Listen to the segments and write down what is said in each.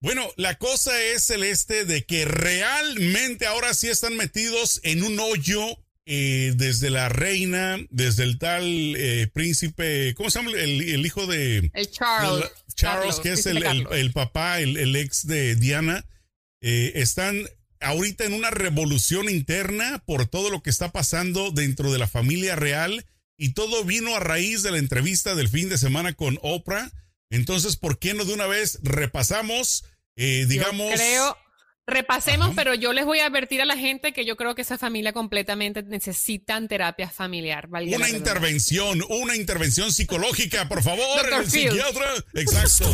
Bueno, la cosa es, Celeste, de que realmente ahora sí están metidos en un hoyo eh, desde la reina, desde el tal eh, príncipe, ¿cómo se llama? El, hijo de... El Charles. Charles, que es el, papá, el, ex de Diana. Eh, están ahorita en una revolución interna por todo lo que está pasando dentro de la familia real y todo vino a raíz de la entrevista del fin de semana con Oprah. Entonces, ¿por qué no de una vez repasamos, digamos... creo Repasemos, pero yo les voy a advertir a la gente que yo creo que esa familia completamente necesitan terapia familiar. Una intervención, una intervención psicológica, por favor, el psiquiatra. Exacto.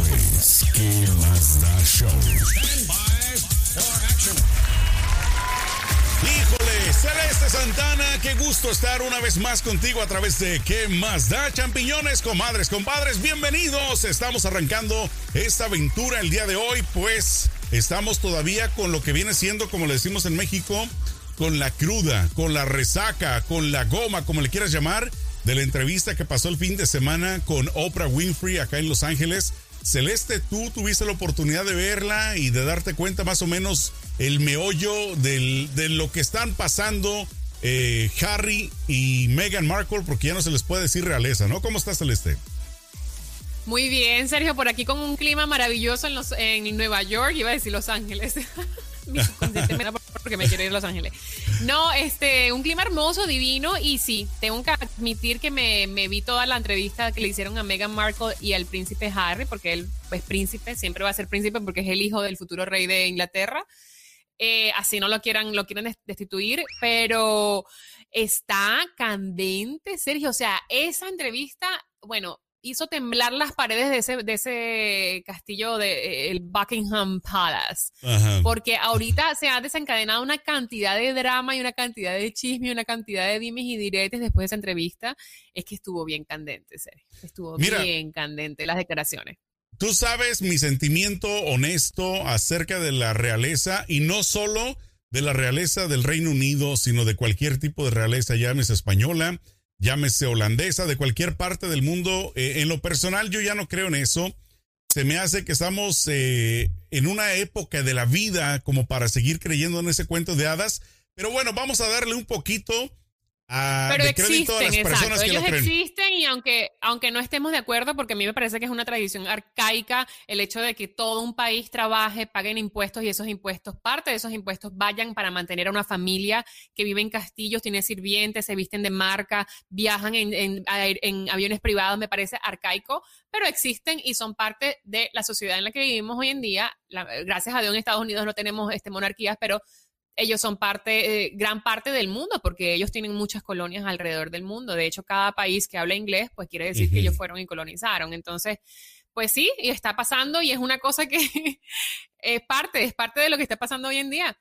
Híjole, Celeste Santana, qué gusto estar una vez más contigo a través de ¿Qué más da? Champiñones, comadres, compadres, bienvenidos. Estamos arrancando esta aventura el día de hoy, pues Estamos todavía con lo que viene siendo, como le decimos en México, con la cruda, con la resaca, con la goma, como le quieras llamar, de la entrevista que pasó el fin de semana con Oprah Winfrey acá en Los Ángeles. Celeste, tú tuviste la oportunidad de verla y de darte cuenta más o menos el meollo de lo que están pasando eh, Harry y Meghan Markle, porque ya no se les puede decir realeza, ¿no? ¿Cómo estás, Celeste? Muy bien, Sergio, por aquí con un clima maravilloso en, los, en Nueva York, iba a decir Los Ángeles. porque me quiero ir a Los Ángeles. No, este, un clima hermoso, divino, y sí, tengo que admitir que me, vi toda la entrevista que le hicieron a Meghan Markle y al príncipe Harry, porque él es príncipe, siempre va a ser príncipe porque es el hijo del futuro rey de Inglaterra. Eh, así no lo quieran, lo quieren destituir, pero está candente, Sergio. O sea, esa entrevista, bueno, hizo temblar las paredes de ese, de ese castillo de eh, el Buckingham Palace. Porque ahorita se ha desencadenado una cantidad de drama y una cantidad de chisme y una cantidad de dimes y diretes después de esa entrevista. Es que estuvo bien candente, Sergio. Estuvo bien candente las declaraciones. Tú sabes mi sentimiento honesto acerca de la realeza y no solo de la realeza del Reino Unido, sino de cualquier tipo de realeza, llámese española, llámese holandesa, de cualquier parte del mundo. Eh, en lo personal, yo ya no creo en eso. Se me hace que estamos eh, en una época de la vida como para seguir creyendo en ese cuento de hadas. Pero bueno, vamos a darle un poquito pero existen, exacto. Ellos existen y aunque, aunque no estemos de acuerdo, porque a mí me parece que es una tradición arcaica el hecho de que todo un país trabaje, paguen impuestos y esos impuestos, parte de esos impuestos vayan para mantener a una familia que vive en castillos, tiene sirvientes, se visten de marca, viajan en, en aviones privados, me parece arcaico, pero existen y son parte de la sociedad en la que vivimos hoy en día. gracias a Dios en Estados Unidos no tenemos este, monarquías, pero ellos son parte, eh, gran parte del mundo, porque ellos tienen muchas colonias alrededor del mundo. De hecho, cada país que habla inglés, pues quiere decir que ellos fueron y colonizaron. Entonces, pues sí, y está pasando y es una cosa que es parte, es parte de lo que está pasando hoy en día.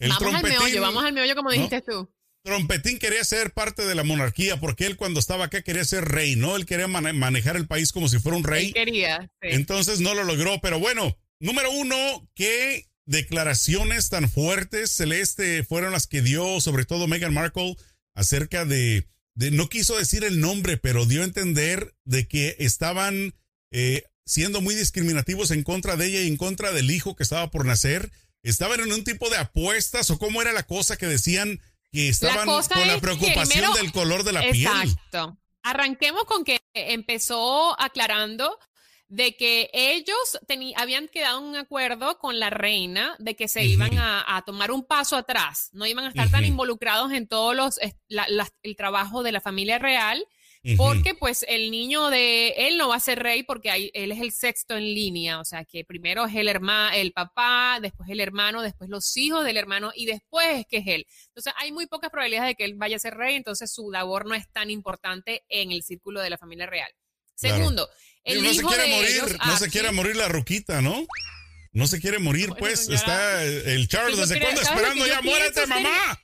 vamos al meollo, vamos al meollo como dijiste tú. Trompetín quería ser parte de la monarquía porque él cuando estaba acá quería ser rey, ¿no? Él quería manejar el país como si fuera un rey. quería. Entonces no lo logró, pero bueno, número uno, que declaraciones tan fuertes, Celeste, fueron las que dio sobre todo Meghan Markle acerca de, no quiso decir el nombre, pero dio a entender de que estaban eh, siendo muy discriminativos en contra de ella y en contra del hijo que estaba por nacer. Estaban en un tipo de apuestas o cómo era la cosa que decían que estaban con la preocupación del color de la piel. Exacto. Arranquemos con que empezó aclarando de que ellos habían quedado en un acuerdo con la reina de que se iban a, tomar un paso atrás, no iban a estar tan involucrados en todo los, el trabajo de la familia real, porque pues el niño de él no va a ser rey porque él es el sexto en línea, o sea que primero es el hermano, el papá, después el hermano, después los hijos del hermano y después es que es él. Entonces hay muy pocas probabilidades de que él vaya a ser rey, entonces su labor no es tan importante en el círculo de la familia real. Segundo, no se quiere morir, no se quiere morir la ruquita, ¿no? No se quiere morir, pues. Está el Charles, ¿desde cuándo esperando ya muérete, mamá?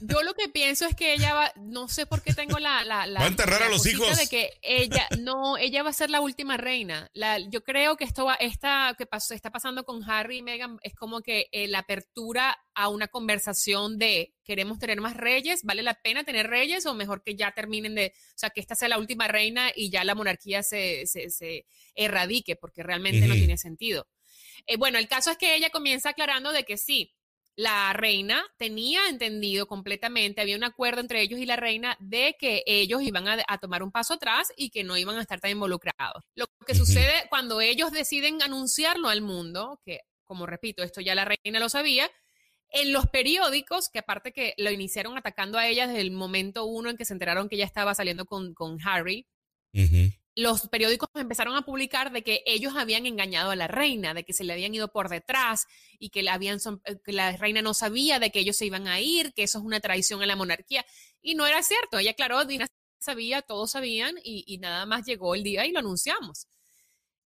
Yo lo que pienso es que ella va, no sé por qué tengo la, la, va a enterrar a los hijos de que ella, no, ella va a ser la última reina. La, yo creo que esto va, esta que pasó, está pasando con Harry y Meghan es como que eh, la apertura a una conversación de queremos tener más reyes, vale la pena tener reyes o mejor que ya terminen de, o sea, que esta sea la última reina y ya la monarquía se, se, se erradique porque realmente no tiene sentido. Eh, bueno, el caso es que ella comienza aclarando de que sí, la reina tenía entendido completamente, había un acuerdo entre ellos y la reina de que ellos iban a, tomar un paso atrás y que no iban a estar tan involucrados. Lo que sucede cuando ellos deciden anunciarlo al mundo, que como repito, esto ya la reina lo sabía, en los periódicos, que aparte que lo iniciaron atacando a ella desde el momento uno en que se enteraron que ella estaba saliendo con, Harry, los periódicos empezaron a publicar de que ellos habían engañado a la reina, de que se le habían ido por detrás y eh, que la reina no sabía de que ellos se iban a ir, que eso es una traición a la monarquía. Y no era cierto. Ella aclaró, Dina sabía, todos sabían y, nada más llegó el día y lo anunciamos.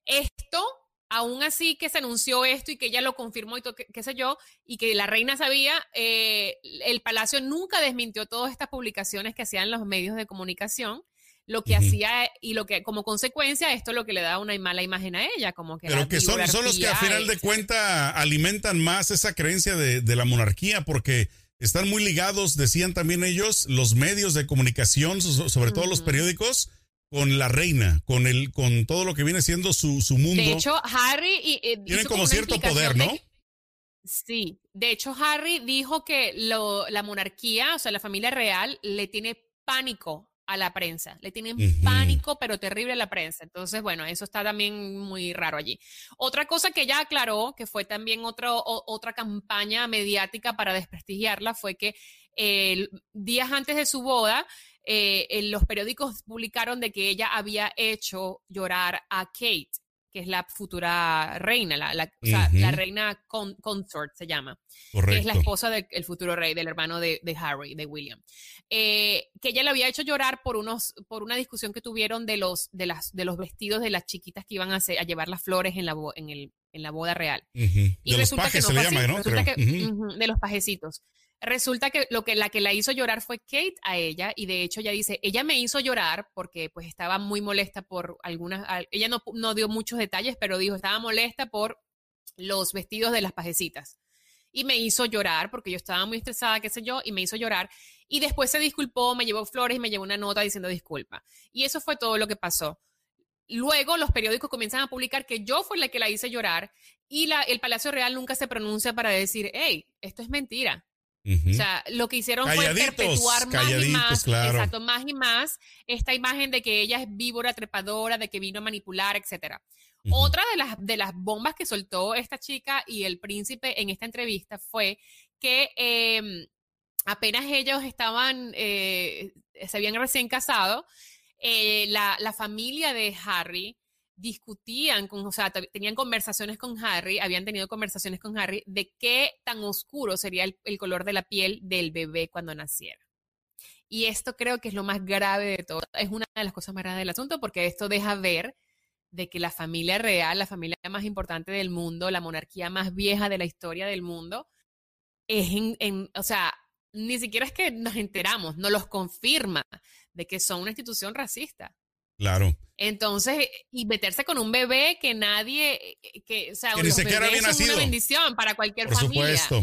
Esto aún así que se anunció esto y que ella lo confirmó y qué, sé yo, y que la reina sabía, eh, el palacio nunca desmintió todas estas publicaciones que hacían los medios de comunicación. Lo que hacía y lo que, como consecuencia, esto es lo que le da una mala imagen a ella, como que. Pero que son, son, los que a final de cuenta alimentan más esa creencia de, la monarquía, porque están muy ligados, decían también ellos, los medios de comunicación, sobre todo los periódicos, con la reina, con el, con todo lo que viene siendo su, su mundo. De hecho, Harry y, eh, tienen como cierto poder, ¿no? sí, de hecho Harry dijo que lo, la monarquía, o sea, la familia real, le tiene pánico a la prensa, le tienen pánico, pero terrible a la prensa. Entonces, bueno, eso está también muy raro allí. Otra cosa que ella aclaró, que fue también otro, otra campaña mediática para desprestigiarla, fue que eh, días antes de su boda, eh, los periódicos publicaron de que ella había hecho llorar a Kate, que es la futura reina, la, la, reina consort se llama, que es la esposa del futuro rey, del hermano de, Harry, de William, eh, que ella le había hecho llorar por unos, por una discusión que tuvieron de los, de las, de los vestidos de las chiquitas que iban a, a llevar las flores en la, en, el, en la boda real. Y resulta que no se le llama, ¿no? de los pajecitos. Resulta que lo que la que la hizo llorar fue Kate a ella y de hecho ella dice, ella me hizo llorar porque pues estaba muy molesta por algunas, ella no, no dio muchos detalles, pero dijo, estaba molesta por los vestidos de las pajecitas. Y me hizo llorar porque yo estaba muy estresada, qué sé yo, y me hizo llorar. Y después se disculpó, me llevó flores y me llevó una nota diciendo disculpa. Y eso fue todo lo que pasó. Luego los periódicos comienzan a publicar que yo fui la que la hice llorar y la, el Palacio Real nunca se pronuncia para decir, hey, esto es mentira. O sea, lo que hicieron fue perpetuar más y más, exacto, más y más esta imagen de que ella es víbora, trepadora, de que vino a manipular, etcétera. Otra de las, de las bombas que soltó esta chica y el príncipe en esta entrevista fue que em, apenas ellos estaban, eh, se habían recién casado, eh, la, la, familia de Harry discutían, con, o sea, tenían conversaciones con Harry, habían tenido conversaciones con Harry de qué tan oscuro sería el, color de la piel del bebé cuando naciera. Y esto creo que es lo más grave de todo, es una de las cosas más graves del asunto porque esto deja ver de que la familia real, la familia más importante del mundo, la monarquía más vieja de la historia del mundo, es en, o sea, ni siquiera es que nos enteramos, nos los confirma de que son una institución racista. Claro. Entonces, y meterse con un bebé que nadie, que, o sea, que ni siquiera nacido. una bendición para cualquier por Supuesto.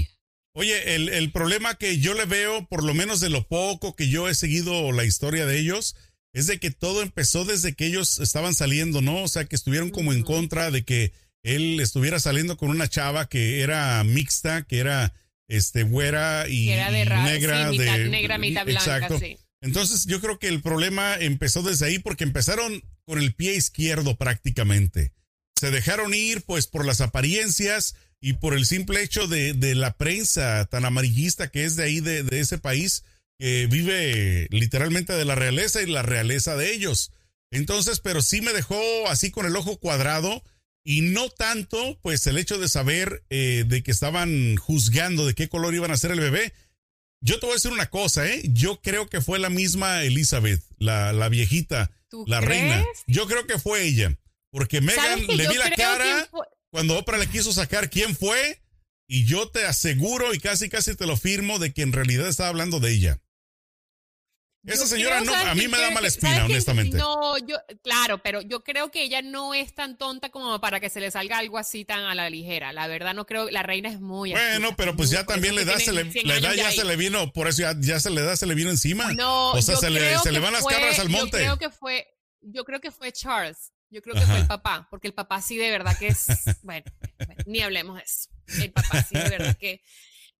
Oye, el, el, problema que yo le veo, por lo menos de lo poco que yo he seguido la historia de ellos, es de que todo empezó desde que ellos estaban saliendo, ¿no? O sea, que estuvieron como en contra de que él estuviera saliendo con una chava que era mixta, que era este güera y, negra, de, negra, mitad blanca, exacto. Sí. Entonces yo creo que el problema empezó desde ahí porque empezaron con el pie izquierdo prácticamente. Se dejaron ir pues por las apariencias y por el simple hecho de, de la prensa tan amarillista que es de ahí, de, de, ese país, que vive literalmente de la realeza y la realeza de ellos. Entonces, pero sí me dejó así con el ojo cuadrado y no tanto pues el hecho de saber eh, de que estaban juzgando de qué color iban a ser el bebé, yo te voy a decir una cosa, ¿eh? Yo creo que fue la misma Elizabeth, la, la viejita, la reina. Yo creo que fue ella. Porque Megan le vi la cara cuando Oprah le quiso sacar quién fue. Y yo te aseguro y casi casi te lo firmo de que en realidad estaba hablando de ella. Esa señora no, a mí me da mala espina, honestamente. No, yo, claro, pero yo creo que ella no es tan tonta como para que se le salga algo así tan a la ligera. La verdad no creo, la reina es muy Bueno, pero pues ya también le da, se le, la edad ya se le vino, por eso ya, se le da, se le vino encima. No, o sea, se, le, se le van las cabras al monte. Yo creo que fue, yo creo que fue Charles Yo creo que fue el papá, porque el papá sí de verdad que es, bueno, ni hablemos de eso. El papá sí de verdad que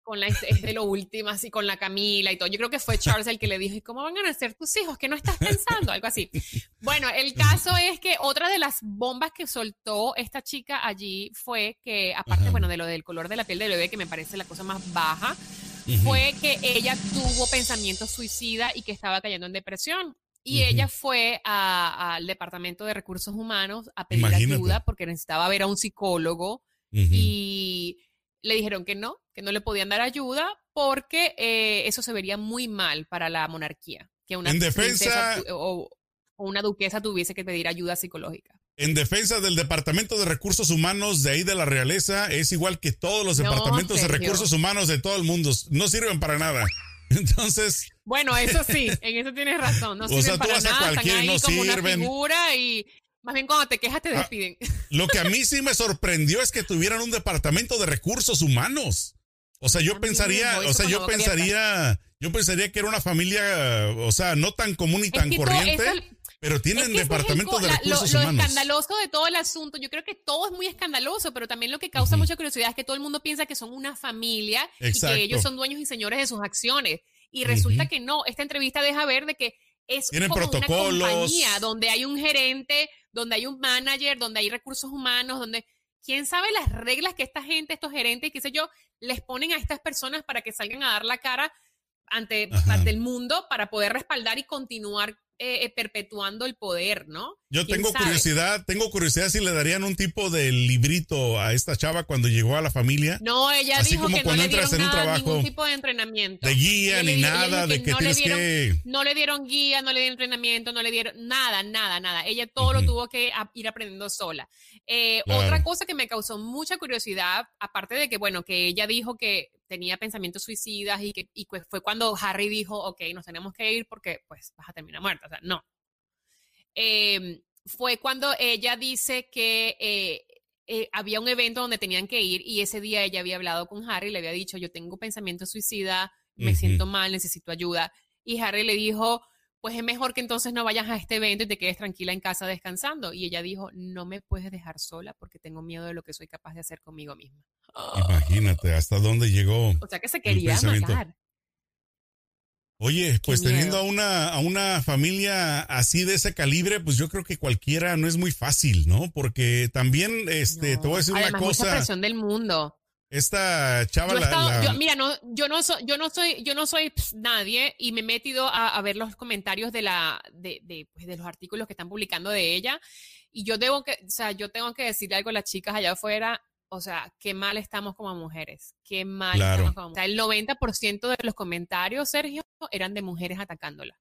con la, es de lo último, así con la Camila y todo. Yo creo que fue Charles el que le dijo, ¿y cómo van a nacer tus hijos? ¿Qué no estás pensando? Algo así. Bueno, el caso es que otra de las bombas que soltó esta chica allí fue que, aparte, bueno, de lo del color de la piel del bebé, que me parece la cosa más baja, fue que ella tuvo pensamientos suicida y que estaba cayendo en depresión. Y ella fue al Departamento de Recursos Humanos a pedir ayuda porque necesitaba ver a un psicólogo y le dijeron que no, que no le podían dar ayuda porque eh, eso se vería muy mal para la monarquía, que una en defensa o, una duquesa tuviese que pedir ayuda psicológica. En defensa del Departamento de Recursos Humanos de ahí de la realeza, es igual que todos los departamentos de recursos humanos de todo el mundo. No sirven para nada. Entonces. Bueno, eso sí, en eso tienes razón. No sirven para nada, están ahí no como una figura y más bien cuando te quejas te ah, despiden. lo que a mí sí me sorprendió es que tuvieran un departamento de recursos humanos. O sea, yo pensaría, o sea, yo pensaría, yo pensaría que era una familia, o sea, no tan común y tan corriente. pero tienen departamento de recursos lo, humanos. Lo escandaloso de todo el asunto, yo creo que todo es muy escandaloso, pero también lo que causa mucha curiosidad es que todo el mundo piensa que son una familia y que ellos son dueños y señores de sus acciones. Y resulta que no, esta entrevista deja ver de que es Tienen como protocolos. una compañía donde hay un gerente, donde hay un manager, donde hay recursos humanos, donde quién sabe las reglas que esta gente, estos gerentes, qué sé yo, les ponen a estas personas para que salgan a dar la cara ante, ante el mundo para poder respaldar y continuar eh, eh, perpetuando el poder, ¿no? Yo tengo curiosidad, tengo curiosidad si le darían un tipo de librito a esta chava cuando llegó a la familia. No, ella dijo que no le dieron nada, ningún tipo de entrenamiento. De guía ni nada, de que, no tienes que... No le dieron guía, no le dieron entrenamiento, no le dieron nada, nada, nada. Ella todo lo tuvo que ir aprendiendo sola. Eh, otra cosa que me causó mucha curiosidad, aparte de que, bueno, que ella dijo que tenía pensamientos suicidas y que y fue cuando Harry dijo, ok, nos tenemos que ir porque pues vas a terminar muerta. O sea, no. Em, fue cuando ella dice que eh, eh, había un evento donde tenían que ir y ese día ella había hablado con Harry y le había dicho, yo tengo pensamientos suicidas, me siento mal, necesito ayuda. Y Harry le dijo, pues es mejor que entonces no vayas a este evento y te quedes tranquila en casa descansando. Y ella dijo, no me puedes dejar sola porque tengo miedo de lo que soy capaz de hacer conmigo misma. Imagínate hasta dónde llegó. O sea que se quería matar. Oye, pues teniendo a una, a una familia así de ese calibre, pues yo creo que cualquiera no es muy fácil, ¿no? Porque también, este, te voy a decir una cosa. Mucha presión del mundo. Esta chava la, mira, no, yo no soy, yo no soy, yo no soy nadie y me he metido a, ver los comentarios de la, de, de, pues, de los artículos que están publicando de ella y yo debo que, o sea, yo tengo que decirle algo a las chicas allá afuera o sea, qué mal estamos como mujeres, qué mal estamos como mujeres. O sea, el 90% de los comentarios, Sergio, eran de mujeres atacándola.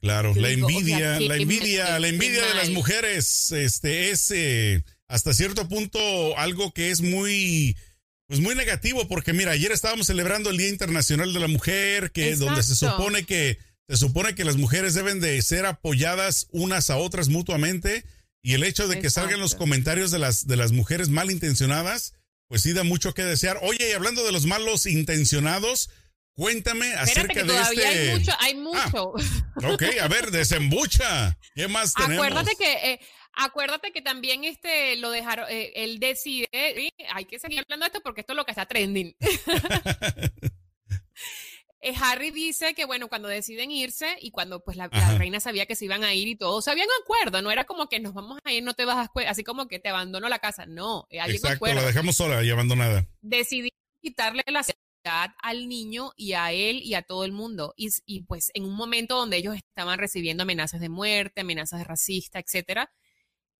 Claro, la envidia, la envidia, la envidia de las mujeres, este, es eh, hasta cierto punto algo que es muy, pues muy negativo, porque mira, ayer estábamos celebrando el Día Internacional de la Mujer, que donde se supone que se supone que las mujeres deben de ser apoyadas unas a otras mutuamente y el hecho de que salgan los comentarios de las, de las mujeres malintencionadas, pues sí da mucho que desear. Oye, y hablando de los malos intencionados, cuéntame acerca de este. Hay mucho, hay ah, mucho. ok, a ver, desembucha. ¿Qué más tenemos? Acuérdate que, eh, acuérdate que también este lo dejaron, eh, él decide, hay que seguir hablando de esto porque esto es lo que está trending. Eh, Harry dice que, bueno, cuando deciden irse y cuando pues la, reina sabía que se iban a ir y todo, se habían acuerdo, no era como que nos vamos a ir, no te vas a así como que te abandono la casa, no, eh, Exacto, la dejamos sola y abandonada. Decidí quitarle la seguridad al niño y a él y a todo el mundo. Y, y, pues en un momento donde ellos estaban recibiendo amenazas de muerte, amenazas de racista, etcétera,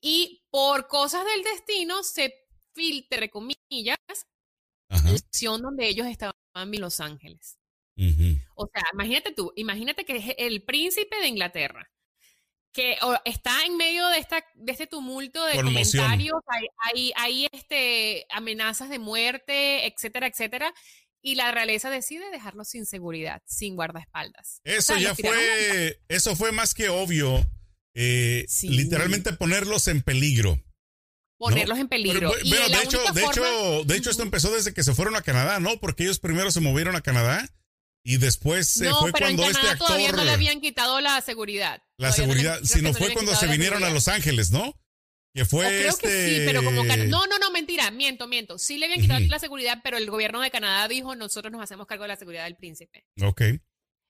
y por cosas del destino se filtre, comillas, la acción donde ellos estaban en Los Ángeles. O sea, imagínate tú, imagínate que es el príncipe de Inglaterra, que está en medio de, esta, de este tumulto de comentarios, hay, hay, este, amenazas de muerte, etcétera, etcétera, y la realeza decide dejarlo sin seguridad, sin guardaespaldas. Eso ya fue, eso fue más que obvio, eh, literalmente ponerlos en peligro ponerlos en peligro. Pero, de, hecho, de, hecho, de hecho, esto empezó desde que se fueron a Canadá, ¿no? Porque ellos primero se movieron a Canadá y después se fue cuando este actor. Todavía no le habían quitado la seguridad. La seguridad, si no fue cuando se vinieron a Los Ángeles, ¿no? Que fue creo este... que sí, pero como no, no, no, mentira, miento, miento. Sí le habían quitado la seguridad, pero el gobierno de Canadá dijo, nosotros nos hacemos cargo de la seguridad del príncipe. Ok.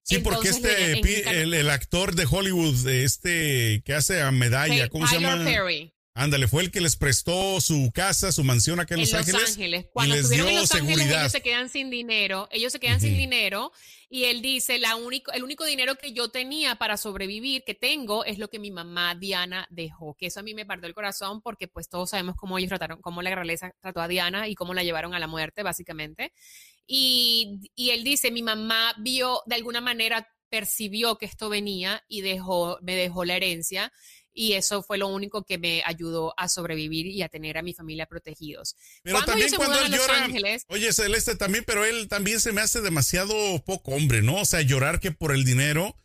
Sí, porque este, el, actor de Hollywood, este que hace a medalla, ¿cómo se llama? Perry. Ándale, fue el que les prestó su casa, su mansión acá en, Los, Ángeles. Ángeles. Cuando estuvieron en Los Ángeles, ellos se quedan sin dinero. Ellos se quedan sin dinero. Y él dice, la único, el único dinero que yo tenía para sobrevivir, que tengo, es lo que mi mamá Diana dejó. Que eso a mí me partió el corazón porque pues todos sabemos cómo ellos trataron, cómo la realeza trató a Diana y cómo la llevaron a la muerte, básicamente. Y, y él dice, mi mamá vio, de alguna manera, percibió que esto venía y dejó, me dejó la herencia y eso fue lo único que me ayudó a sobrevivir y a tener a mi familia protegidos. Pero también cuando él llora, oye Celeste también, pero él también se me hace demasiado poco hombre, ¿no? O sea, llorar que por el dinero,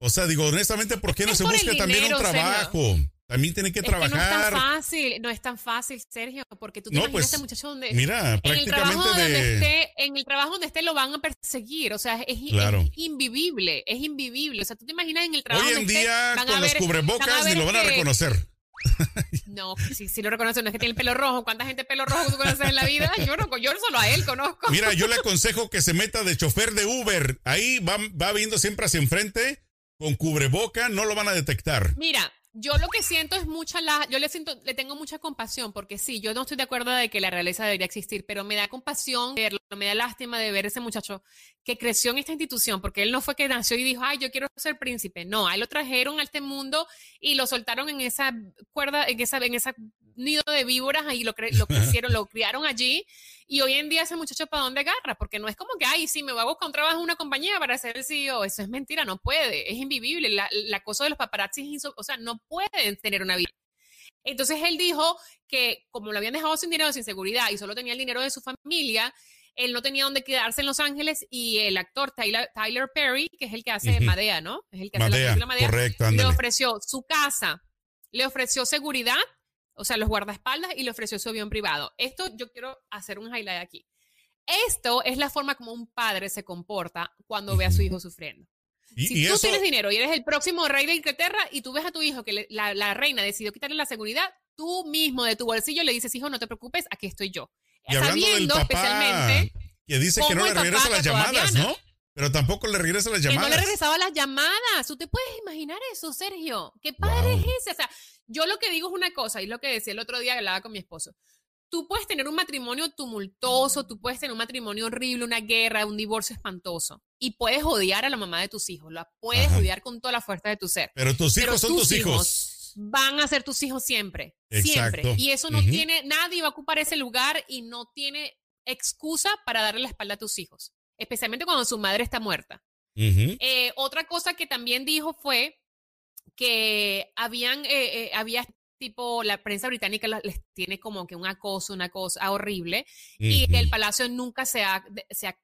o sea, digo honestamente, ¿por qué no se busca también un trabajo? También tiene que trabajar. no es tan fácil, no es tan fácil, Sergio, porque tú te imaginas a este muchacho donde. Mira, en el trabajo donde esté, en el trabajo donde esté lo van a perseguir, o sea, es, invivible, es invivible. O sea, tú te imaginas en el trabajo Hoy en día, con los cubrebocas, ni lo van a reconocer. No, si, si lo reconocen, no es que tiene el pelo rojo. ¿Cuánta gente pelo rojo tú conoces en la vida? Yo no, yo solo a él conozco. Mira, yo le aconsejo que se meta de chofer de Uber. Ahí va, va viendo siempre hacia enfrente, con cubreboca, no lo van a detectar. Mira, yo lo que siento es mucha la, yo le siento, le tengo mucha compasión, porque sí, yo no estoy de acuerdo de que la realeza debería existir, pero me da compasión verlo, me da lástima de ver ese muchacho que creció en esta institución, porque él no fue que nació y dijo, ay, yo quiero ser príncipe. No, a lo trajeron a este mundo y lo soltaron en esa cuerda, en esa, en esa nido de víboras y lo, lo crecieron, lo criaron allí. Y hoy en día ese muchacho para dónde agarra, porque no es como que, ay, sí, me voy a buscar un trabajo en una compañía para ser el CEO. Eso es mentira, no puede, es invivible. La, la cosa de los paparazzi, o sea, no pueden tener una vida. Entonces él dijo que como lo habían dejado sin dinero, sin seguridad y solo tenía el dinero de su familia, él no tenía dónde quedarse en Los Ángeles y el actor Tyler, Tyler Perry, que es el que hace Madea, ¿no? Es el que hace la Madea, correcto, le ofreció su casa, le ofreció seguridad o sea, los guardaespaldas y le ofreció su avión privado. Esto yo quiero hacer un highlight aquí. Esto es la forma como un padre se comporta cuando ve a su hijo sufriendo. si tú tienes dinero y eres el próximo rey de Inglaterra y tú ves a tu hijo que la, reina decidió quitarle la seguridad, tú mismo de tu bolsillo le dices, hijo, no te preocupes, aquí estoy yo. Y Sabiendo especialmente que dice que no le regresa las llamadas, ¿no? Pero tampoco le regresa las llamadas. Que no le regresaba las llamadas. ¿Tú te puedes imaginar eso, Sergio? ¿Qué padre es ese? O sea, yo lo que digo es una cosa, y lo que decía el otro día que hablaba con mi esposo. Tú puedes tener un matrimonio tumultuoso, tú puedes tener un matrimonio horrible, una guerra, un divorcio espantoso, y puedes odiar a la mamá de tus hijos, la puedes odiar con toda la fuerza de tu ser. Pero tus hijos son tus hijos. Van a ser tus hijos siempre, siempre. Y eso no tiene, nadie va a ocupar ese lugar y no tiene excusa para darle la espalda a tus hijos, especialmente cuando su madre está muerta. Eh, otra cosa que también dijo fue que habían, eh, eh, había tipo, la prensa británica les tiene como que un acoso, una cosa horrible, y que el palacio nunca se ha,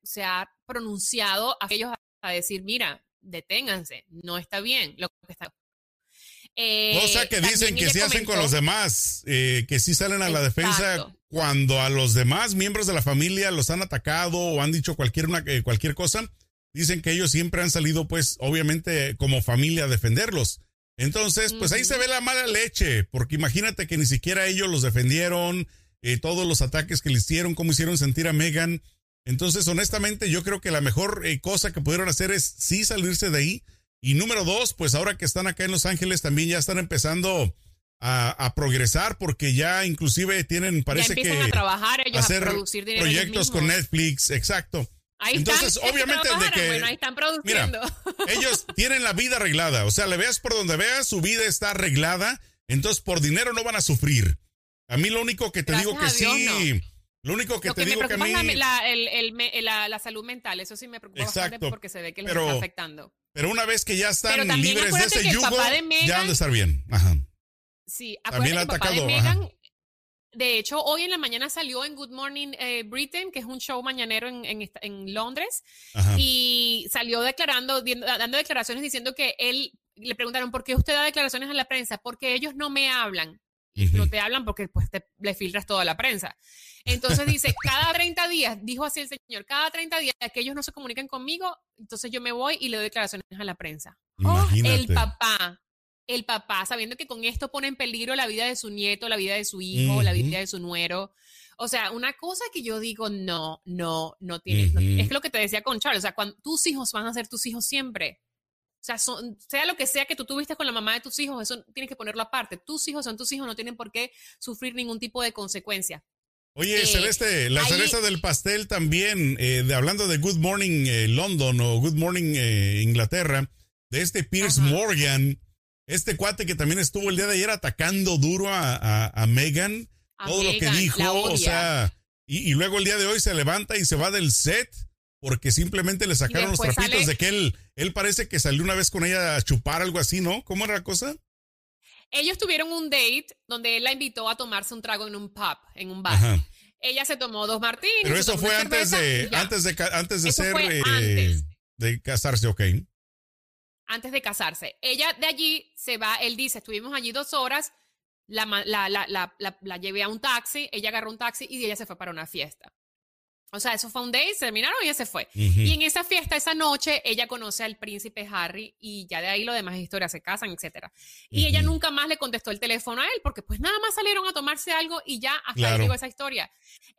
se ha, pronunciado a ellos a decir, mira, deténganse, no está bien lo que está. Cosa que dicen que sí hacen con los demás, que sí salen a la defensa cuando a los demás miembros de la familia los han atacado o han dicho cualquier, una, cualquier cosa. Dicen que ellos siempre han salido, pues, obviamente, como familia a defenderlos. Entonces, pues ahí se ve la mala leche, porque imagínate que ni siquiera ellos los defendieron, eh, todos los ataques que le hicieron, cómo hicieron sentir a Megan. Entonces, honestamente, yo creo que la mejor eh, cosa que pudieron hacer es sí salirse de ahí. Y número dos, pues ahora que están acá en Los Ángeles también ya están empezando a, progresar porque ya inclusive tienen, parece que a trabajar ellos hacer a producir proyectos con Netflix, exacto. Entonces, obviamente, de que. Bueno, ahí están produciendo. ellos tienen la vida arreglada. O sea, le veas por donde veas, su vida está arreglada. Entonces, por dinero no van a sufrir. A mí lo único que te digo que sí. Lo único que te digo que a mí. La, la, salud mental, eso sí me preocupa bastante porque se ve que les está afectando. Pero una vez que ya están libres de ese yugo, ya han de estar bien. Ajá. Sí, también el papá de de hecho, hoy en la mañana salió en Good Morning eh, Britain, que es un show mañanero en, en, Londres, y salió declarando, dando declaraciones diciendo que él, le preguntaron, ¿por qué usted da declaraciones a la prensa? Porque ellos no me hablan. Y no te hablan porque pues le filtras toda la prensa. Entonces dice, cada 30 días, dijo así el señor, cada 30 días que ellos no se comunican conmigo, entonces yo me voy y le doy declaraciones a la prensa. Oh, el papá el papá, sabiendo que con esto pone en peligro la vida de su nieto, la vida de su hijo, la vida de su nuero. O sea, una cosa que yo digo, no, no, no tienes. es lo que te decía con Charles. O sea, cuando tus hijos van a ser tus hijos siempre. O sea, sea lo que sea que tú tuviste con la mamá de tus hijos, eso tienes que ponerlo aparte. Tus hijos son tus hijos, no tienen por qué sufrir ningún tipo de consecuencia. Oye, eh, Celeste, la cereza del pastel también, eh, de, hablando de Good Morning eh, London o Good Morning Inglaterra, de este Pierce Morgan, este cuate que también estuvo el día de ayer atacando duro a, a, Megan, todo lo que dijo, o sea, y, luego el día de hoy se levanta y se va del set porque simplemente le sacaron los trapitos de que él, él parece que salió una vez con ella a chupar algo así, ¿no? ¿Cómo era la cosa? Ellos tuvieron un date donde él la invitó a tomarse un trago en un pub, en un bar. Ella se tomó dos martines. Pero eso fue antes de, antes de, antes de ser, eh, de casarse, ok antes de casarse. Ella de allí se va, él dice, estuvimos allí dos horas, la, la, la, la, llevé a un taxi, ella agarró un taxi y ella se fue para una fiesta. O sea, eso fue un date, se terminaron y ella se fue. Y en esa fiesta, esa noche, ella conoce al príncipe Harry y ya de ahí lo demás historias, se casan, etc. Y ella nunca más le contestó el teléfono a él porque pues nada más salieron a tomarse algo y ya hasta ahí llegó esa historia.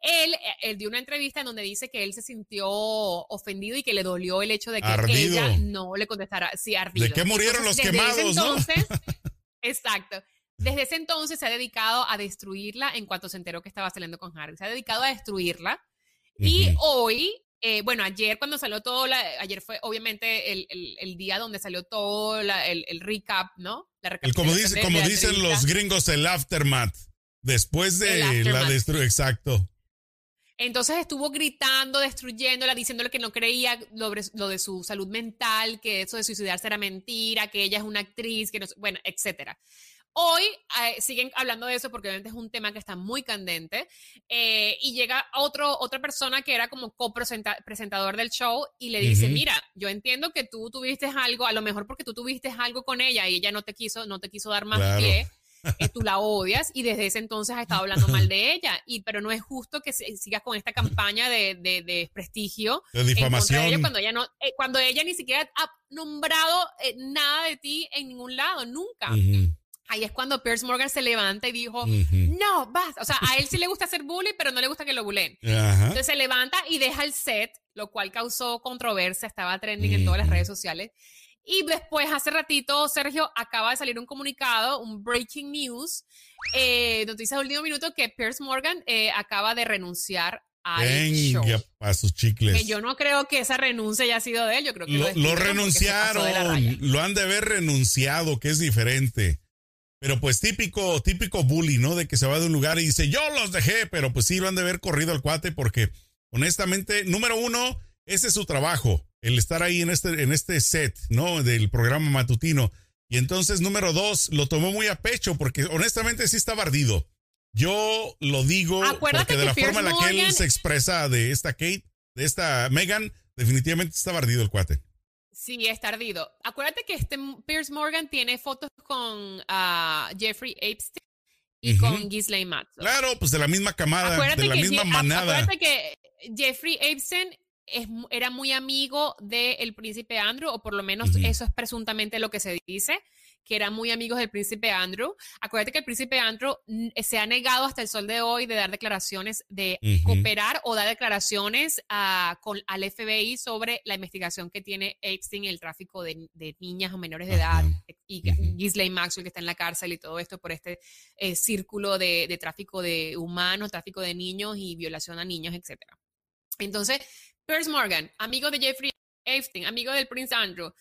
Él, eh, él, dio una entrevista en donde dice que él se sintió ofendido y que le dolió el hecho de que ella no le contestara. Sí, ardido. ¿De qué murieron los quemados, entonces, exacto. Desde ese entonces se ha dedicado a destruirla en cuanto se enteró que estaba saliendo con Harry. Se ha dedicado a destruirla y hoy, eh, bueno, ayer cuando salió todo, la, ayer fue obviamente el, el, día donde salió todo la, el, el, recap, ¿no? La como dice, como dicen los gringos, el aftermath. Después de la destrucción, exacto. Entonces estuvo gritando, destruyéndola, diciéndole que no creía lo, lo, de su salud mental, que eso de suicidarse era mentira, que ella es una actriz, que no, bueno, etcétera. Hoy eh, siguen hablando de eso porque obviamente es un tema que está muy candente eh, y llega otro, otra persona que era como copresentador del show y le dice, mira, yo entiendo que tú tuviste algo, a lo mejor porque tú tuviste algo con ella y ella no te quiso, no te quiso dar más pie. Eh, tú la odias y desde ese entonces ha estado hablando mal de ella. Y, pero no es justo que sigas con esta campaña de, de, desprestigio. De difamación. cuando, ella no, cuando ella ni siquiera ha nombrado nada de ti en ningún lado, nunca. Ahí es cuando Pierce Morgan se levanta y dijo, no, basta. O sea, a él sí le gusta hacer bullying, pero no le gusta que lo bullen. Entonces se levanta y deja el set, lo cual causó controversia, estaba trending en todas las redes sociales. Y después, hace ratito, Sergio acaba de salir un comunicado, un breaking news, eh, noticia de último minuto, que Pierce Morgan eh, acaba de renunciar show. a sus chicles. Que yo no creo que esa renuncia haya sido de él, yo creo que lo, lo renunciaron, lo han de haber renunciado, que es diferente. Pero pues típico, típico bully, ¿no? De que se va de un lugar y dice, yo los dejé, pero pues sí lo han de haber corrido al cuate porque honestamente, número uno, ese es su trabajo, el estar ahí en este, en este set, ¿no? Del programa matutino. Y entonces, número dos, lo tomó muy a pecho porque honestamente sí está ardido. Yo lo digo porque de la forma en la que él se expresa de esta Kate, de esta Megan, definitivamente está ardido el cuate. Sí, es tardido. Acuérdate que este Pierce Morgan tiene fotos con uh, Jeffrey Epstein y con Ghislaine Matz. Claro, pues de la misma camada, de la misma manada. Acuérdate que Jeffrey Epstein es, era muy amigo del príncipe Andrew, o por lo menos eso es presuntamente lo que se dice que eran muy amigos del príncipe Andrew. Acuérdate que el príncipe Andrew eh, se ha negado hasta el sol de hoy de dar declaraciones, de cooperar o dar declaraciones a, con, al FBI sobre la investigación que tiene Epstein, el tráfico de, niñas o menores de edad, y Ghislaine Maxwell que está en la cárcel y todo esto por este eh, círculo de, de, tráfico de humanos, tráfico de niños y violación a niños, etc. Entonces, Piers Morgan, amigo de Jeffrey Epstein, amigo del Prince Andrew,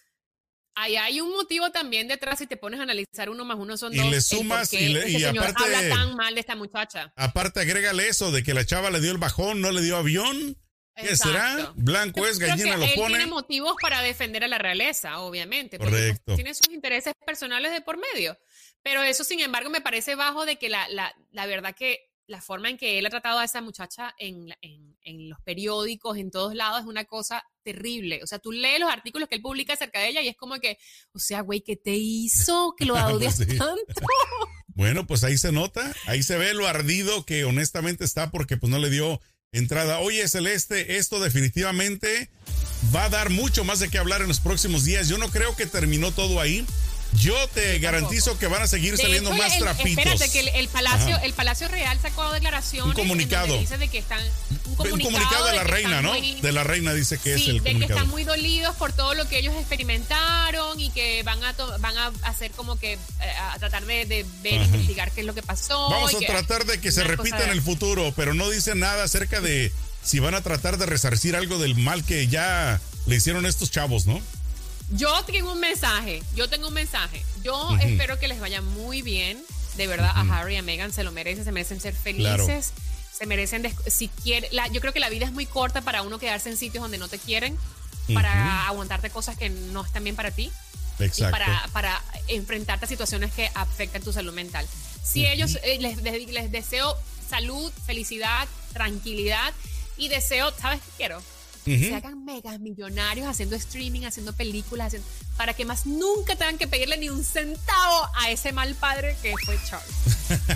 Ahí hay un motivo también detrás si te pones a analizar uno más uno son dos. Y le sumas y, le, y aparte habla tan mal de esta muchacha. Aparte agrégale eso de que la chava le dio el bajón, no le dio avión. ¿Qué será? Blanco es, gallina lo pone. tiene motivos para defender a la realeza, obviamente. Pues, Correcto. tiene sus intereses personales de por medio. Pero eso, sin embargo, me parece bajo de que la, la, la verdad que la forma en que él ha tratado a esa muchacha en, en, en, los periódicos, en todos lados, es una cosa terrible. O sea, tú lees los artículos que él publica acerca de ella y es como que, o sea, güey, ¿qué te hizo? Que lo odias tanto. Bueno, pues ahí se nota, ahí se ve lo ardido que honestamente está porque pues no le dio entrada. Oye, Celeste, esto definitivamente va a dar mucho más de qué hablar en los próximos días. Yo no creo que terminó todo ahí. Yo te garantizo que van a seguir saliendo más trapitos. Espérate, que el, Palacio, el Palacio Real sacó declaraciones. Un comunicado. dice de que están. Un comunicado, de, la reina, ¿no? de la reina dice que es el de que están muy dolidos por todo lo que ellos experimentaron y que van a van a hacer como que eh, a tratar de, ver, investigar qué es lo que pasó. Vamos a tratar de que se repita en el futuro, pero no dice nada acerca de si van a tratar de resarcir algo del mal que ya le hicieron estos chavos, ¿no? Yo tengo un mensaje, yo tengo un mensaje. Yo espero que les vaya muy bien. De verdad, a Harry y a Meghan se lo merecen, se merecen ser felices. Se merecen, si quiere, yo creo que la vida es muy corta para uno quedarse en sitios donde no te quieren, para aguantarte cosas que no están bien para ti. Exacto. Y para, para enfrentarte a situaciones que afectan tu salud mental. Si ellos, eh, les, les deseo salud, felicidad, tranquilidad y deseo, ¿sabes qué quiero? Se hagan megas millonarios haciendo streaming, haciendo películas, para que más nunca tengan que pedirle ni un centavo a ese mal padre que fue Charles.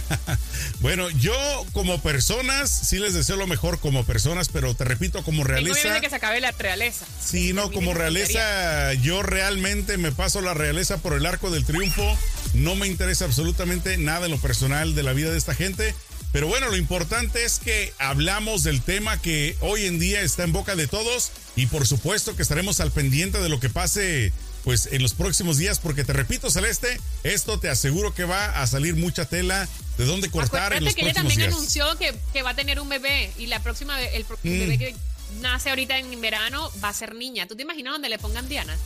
bueno, yo como personas, sí les deseo lo mejor como personas, pero te repito, como realeza. que se acabe la realeza. Sí, no, como realeza, yo realmente me paso la realeza por el arco del triunfo. No me interesa absolutamente nada en lo personal de la vida de esta gente. Pero bueno, lo importante es que hablamos del tema que hoy en día está en boca de todos y por supuesto que estaremos al pendiente de lo que pase pues en los próximos días porque te repito Celeste, esto te aseguro que va a salir mucha tela de dónde cortar en los que ella también anunció que, va a tener un bebé y la próxima el, mm. bebé que nace ahorita en verano va a ser niña. ¿Tú te imaginas donde le pongan Diana?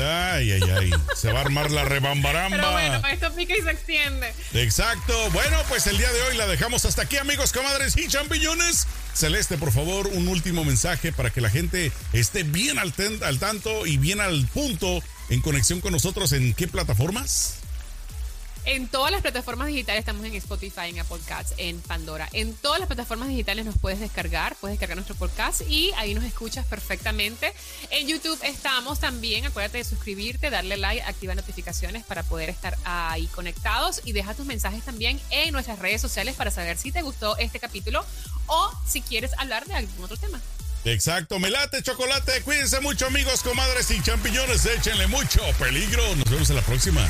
Ay, ay, ay. Se va a armar la rebambaramba. Pero bueno, esto pica y se extiende. Exacto. Bueno, pues el día de hoy la dejamos hasta aquí, amigos, comadres y champiñones. Celeste, por favor, un último mensaje para que la gente esté bien al, al tanto y bien al punto en conexión con nosotros en qué plataformas. En todas las plataformas digitales estamos en Spotify, en Apple Podcasts, en Pandora. En todas las plataformas digitales nos puedes descargar, puedes descargar nuestro podcast y ahí nos escuchas perfectamente. En YouTube estamos también, acuérdate de suscribirte, darle like, activar notificaciones para poder estar ahí conectados y deja tus mensajes también en nuestras redes sociales para saber si te gustó este capítulo o si quieres hablar de algún otro tema. Exacto, melate, chocolate, cuídense mucho amigos, comadres y champiñones, échenle mucho peligro. Nos vemos en la próxima.